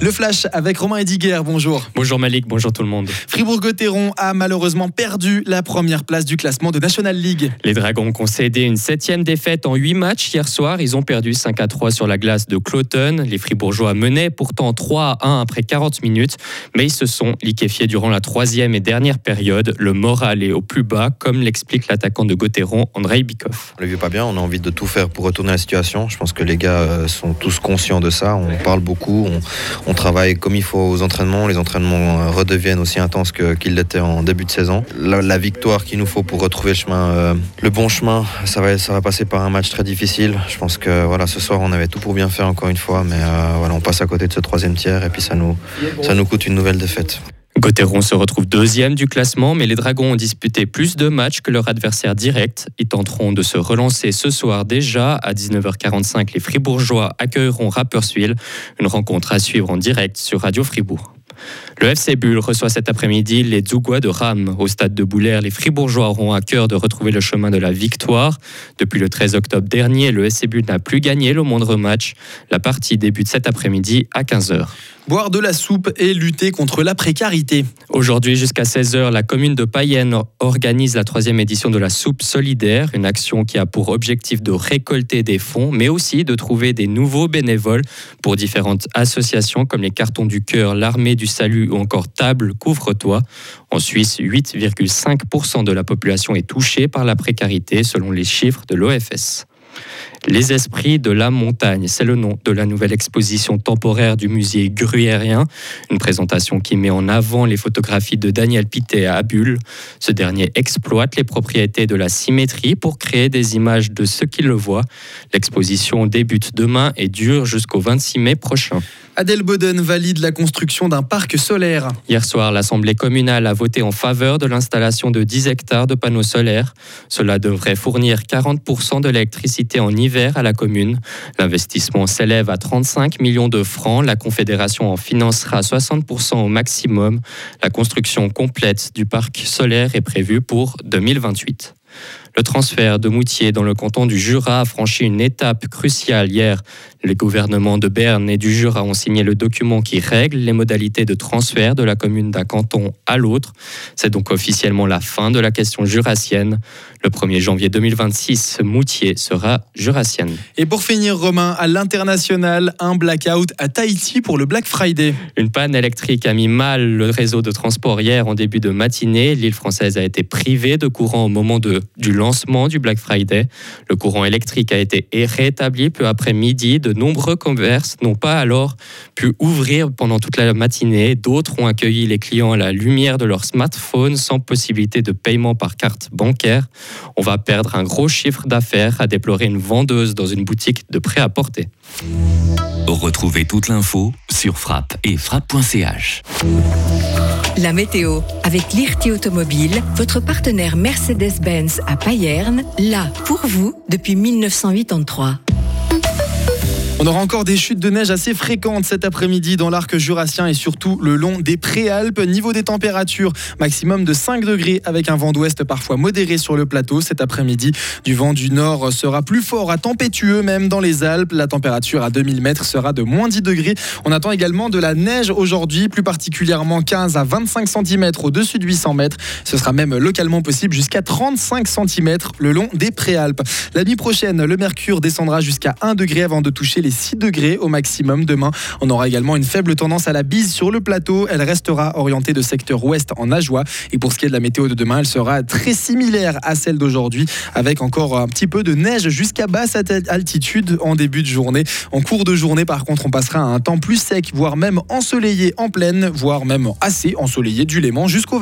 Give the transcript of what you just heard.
Le flash avec Romain Ediger, bonjour. Bonjour Malik, bonjour tout le monde. Fribourg-Gotteron a malheureusement perdu la première place du classement de National League. Les Dragons ont concédé une septième défaite en huit matchs hier soir. Ils ont perdu 5 à 3 sur la glace de Cloton. Les Fribourgeois menaient pourtant 3 à 1 après 40 minutes, mais ils se sont liquéfiés durant la troisième et dernière période. Le moral est au plus bas, comme l'explique l'attaquant de Gotteron, Andrei Bikov. On ne le vit pas bien, on a envie de tout faire pour retourner la situation. Je pense que les gars euh, sont tous conscients de ça. On parle beaucoup, on, on travaille comme il faut aux entraînements. Les entraînements euh, redeviennent aussi intenses qu'ils l'étaient en début de saison. La, victoire qu'il nous faut pour retrouver le euh, bon chemin, ça va, passer par un match très difficile. Je pense que voilà, ce soir on avait tout pour bien faire encore une fois, mais euh, voilà, on passe à côté de ce troisième tiers et puis ça nous coûte une nouvelle défaite. Gauthieron se retrouve deuxième du classement, mais les Dragons ont disputé plus de matchs que leur adversaire direct. Ils tenteront de se relancer ce soir déjà. À 19h45, les Fribourgeois accueilleront Rapperswil, une rencontre à suivre en direct sur Radio Fribourg. Le FC Bull reçoit cet après-midi les Zougois de Ram. Au stade de Boulaire, les Fribourgeois auront à cœur de retrouver le chemin de la victoire. Depuis le 13 octobre dernier, le FC Bull n'a plus gagné le moindre match. La partie débute cet après-midi à 15h. Boire de la soupe et lutter contre la précarité. Aujourd'hui, jusqu'à 16h, la commune de Payenne organise la troisième édition de la soupe solidaire, une action qui a pour objectif de récolter des fonds, mais aussi de trouver des nouveaux bénévoles pour différentes associations comme les Cartons du Cœur, l'Armée du Salut ou encore Table Couvre-toi. En Suisse, 8,5% de la population est touchée par la précarité selon les chiffres de l'OFS. Les esprits de la montagne, c'est le nom de la nouvelle exposition temporaire du musée gruyérien, une présentation qui met en avant les photographies de Daniel Pittet à Bulle. Ce dernier exploite les propriétés de la symétrie pour créer des images de ceux qui le voient. L'exposition débute demain et dure jusqu'au 26 mai prochain. Adelboden valide la construction d'un parc solaire. Hier soir, l'Assemblée communale a voté en faveur de l'installation de 10 hectares de panneaux solaires. Cela devrait fournir 40% de l'électricité en hiver à la commune. L'investissement s'élève à 35 millions de francs. La Confédération en financera 60% au maximum. La construction complète du parc solaire est prévue pour 2028. Le transfert de Moutier dans le canton du Jura a franchi une étape cruciale hier. Les gouvernements de Berne et du Jura ont signé le document qui règle les modalités de transfert de la commune d'un canton à l'autre. C'est donc officiellement la fin de la question jurassienne. Le 1er janvier 2026, Moutier sera jurassienne. Et pour finir, Romain, à l'international, un blackout à Tahiti pour le Black Friday. Une panne électrique a mis mal le réseau de transport hier en début de matinée. L'île française a été privée de courant au moment de, du lancement du Black Friday. Le courant électrique a été rétabli peu après midi. De nombreux commerces n'ont pas alors pu ouvrir pendant toute la matinée. D'autres ont accueilli les clients à la lumière de leur smartphone sans possibilité de paiement par carte bancaire. On va perdre un gros chiffre d'affaires, a déploré une vendeuse dans une boutique de prêt-à-porter. Retrouvez toute l'info sur frappe et frappe.ch. La météo avec l'IRT Automobile, votre partenaire Mercedes-Benz à Payerne, là pour vous depuis 1983. On aura encore des chutes de neige assez fréquentes cet après-midi dans l'arc jurassien et surtout le long des préalpes. Niveau des températures, maximum de 5 degrés avec un vent d'ouest parfois modéré sur le plateau. Cet après-midi, du vent du nord sera plus fort à tempétueux même dans les Alpes. La température à 2000 mètres sera de moins 10 degrés. On attend également de la neige aujourd'hui, plus particulièrement 15 à 25 cm au-dessus de 800 mètres. Ce sera même localement possible jusqu'à 35 cm le long des préalpes. La nuit prochaine, le mercure descendra jusqu'à 1 degré avant de toucher les 6 degrés au maximum demain. On aura également une faible tendance à la bise sur le plateau. Elle restera orientée de secteur ouest en Ajoie. Et pour ce qui est de la météo de demain, elle sera très similaire à celle d'aujourd'hui, avec encore un petit peu de neige jusqu'à basse altitude en début de journée. En cours de journée, par contre, on passera à un temps plus sec, voire même ensoleillé en pleine, voire même assez ensoleillé du Léman jusqu'au